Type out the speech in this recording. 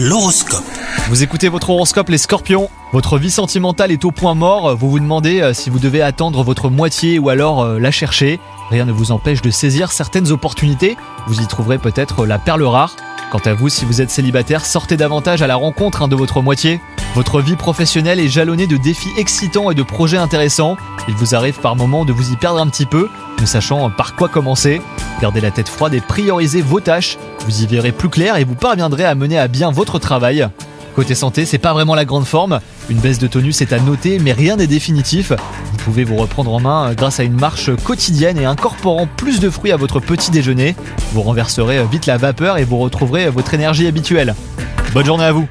L'horoscope. Vous écoutez votre horoscope les scorpions Votre vie sentimentale est au point mort, vous vous demandez euh, si vous devez attendre votre moitié ou alors euh, la chercher. Rien ne vous empêche de saisir certaines opportunités, vous y trouverez peut-être la perle rare. Quant à vous, si vous êtes célibataire, sortez davantage à la rencontre hein, de votre moitié. Votre vie professionnelle est jalonnée de défis excitants et de projets intéressants. Il vous arrive par moments de vous y perdre un petit peu, ne sachant par quoi commencer. Gardez la tête froide et priorisez vos tâches. Vous y verrez plus clair et vous parviendrez à mener à bien votre travail. Côté santé, c'est pas vraiment la grande forme. Une baisse de tonus est à noter, mais rien n'est définitif. Vous pouvez vous reprendre en main grâce à une marche quotidienne et incorporant plus de fruits à votre petit déjeuner. Vous renverserez vite la vapeur et vous retrouverez votre énergie habituelle. Bonne journée à vous